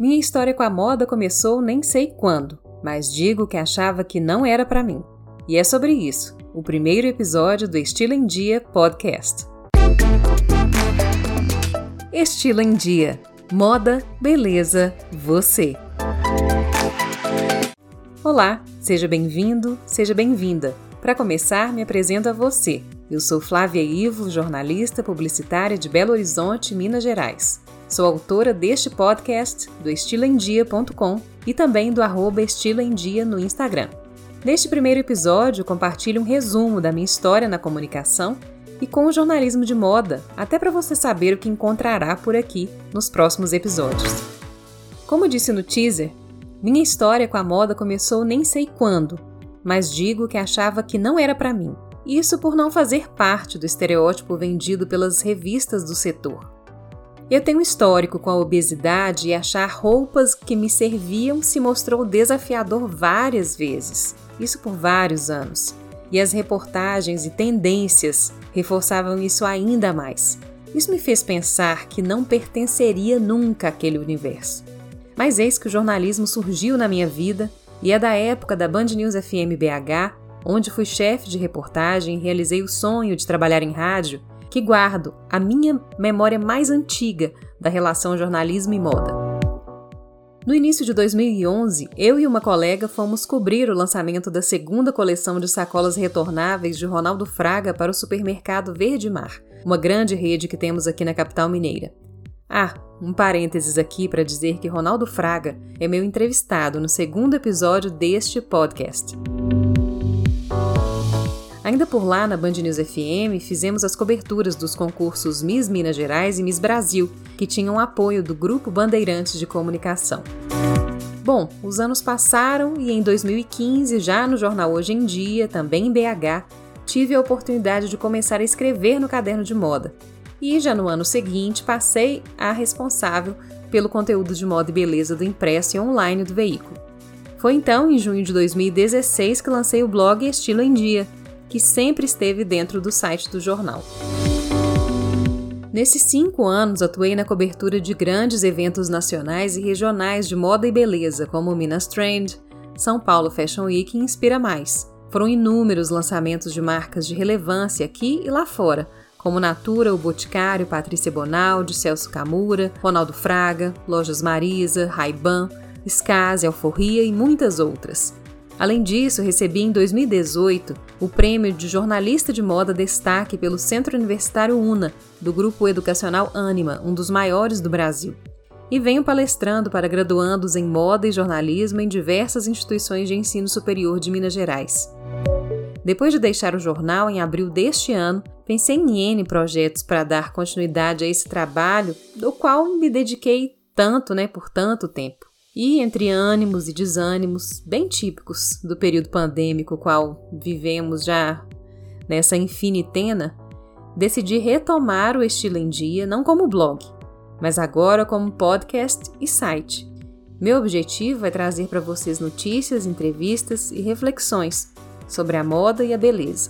Minha história com a moda começou nem sei quando, mas digo que achava que não era para mim. E é sobre isso, o primeiro episódio do Estilo em Dia podcast. Estilo em Dia. Moda, beleza, você. Olá, seja bem-vindo, seja bem-vinda. Para começar, me apresento a você. Eu sou Flávia Ivo, jornalista publicitária de Belo Horizonte, Minas Gerais. Sou autora deste podcast, do estiloemdia.com e também do arroba estiloemdia no Instagram. Neste primeiro episódio, compartilho um resumo da minha história na comunicação e com o jornalismo de moda, até para você saber o que encontrará por aqui nos próximos episódios. Como disse no teaser, minha história com a moda começou nem sei quando, mas digo que achava que não era para mim. Isso por não fazer parte do estereótipo vendido pelas revistas do setor. Eu tenho um histórico com a obesidade e achar roupas que me serviam se mostrou desafiador várias vezes, isso por vários anos. E as reportagens e tendências reforçavam isso ainda mais. Isso me fez pensar que não pertenceria nunca àquele universo. Mas eis que o jornalismo surgiu na minha vida e é da época da Band News FM BH, onde fui chefe de reportagem e realizei o sonho de trabalhar em rádio que guardo a minha memória mais antiga da relação jornalismo e moda. No início de 2011, eu e uma colega fomos cobrir o lançamento da segunda coleção de sacolas retornáveis de Ronaldo Fraga para o supermercado Verde Mar, uma grande rede que temos aqui na capital mineira. Ah, um parênteses aqui para dizer que Ronaldo Fraga é meu entrevistado no segundo episódio deste podcast. Ainda por lá, na Band News FM, fizemos as coberturas dos concursos Miss Minas Gerais e Miss Brasil, que tinham apoio do Grupo Bandeirantes de Comunicação. Bom, os anos passaram e em 2015, já no jornal Hoje em Dia, também em BH, tive a oportunidade de começar a escrever no caderno de moda. E já no ano seguinte, passei a responsável pelo conteúdo de moda e beleza do impresso e online do veículo. Foi então, em junho de 2016, que lancei o blog Estilo em Dia, que sempre esteve dentro do site do jornal. Nesses cinco anos, atuei na cobertura de grandes eventos nacionais e regionais de moda e beleza, como Minas Trend, São Paulo Fashion Week e Inspira Mais. Foram inúmeros lançamentos de marcas de relevância aqui e lá fora, como Natura, O Boticário, Patrícia Bonaldi, Celso Camura, Ronaldo Fraga, Lojas Marisa, Ray-Ban, Skase, Alforria e muitas outras. Além disso, recebi em 2018 o prêmio de jornalista de moda destaque pelo Centro Universitário UNA, do grupo educacional Anima, um dos maiores do Brasil. E venho palestrando para graduandos em moda e jornalismo em diversas instituições de ensino superior de Minas Gerais. Depois de deixar o jornal em abril deste ano, pensei em N projetos para dar continuidade a esse trabalho, do qual me dediquei tanto, né, por tanto tempo. E entre ânimos e desânimos, bem típicos do período pandêmico qual vivemos já nessa infinitena, decidi retomar o Estilo em Dia não como blog, mas agora como podcast e site. Meu objetivo é trazer para vocês notícias, entrevistas e reflexões sobre a moda e a beleza.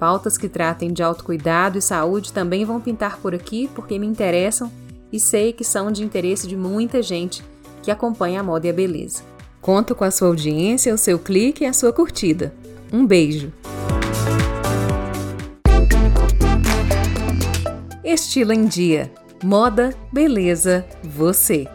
Pautas que tratem de autocuidado e saúde também vão pintar por aqui porque me interessam e sei que são de interesse de muita gente que acompanha a moda e a beleza. Conto com a sua audiência, o seu clique e a sua curtida. Um beijo! Estilo em Dia. Moda, beleza, você.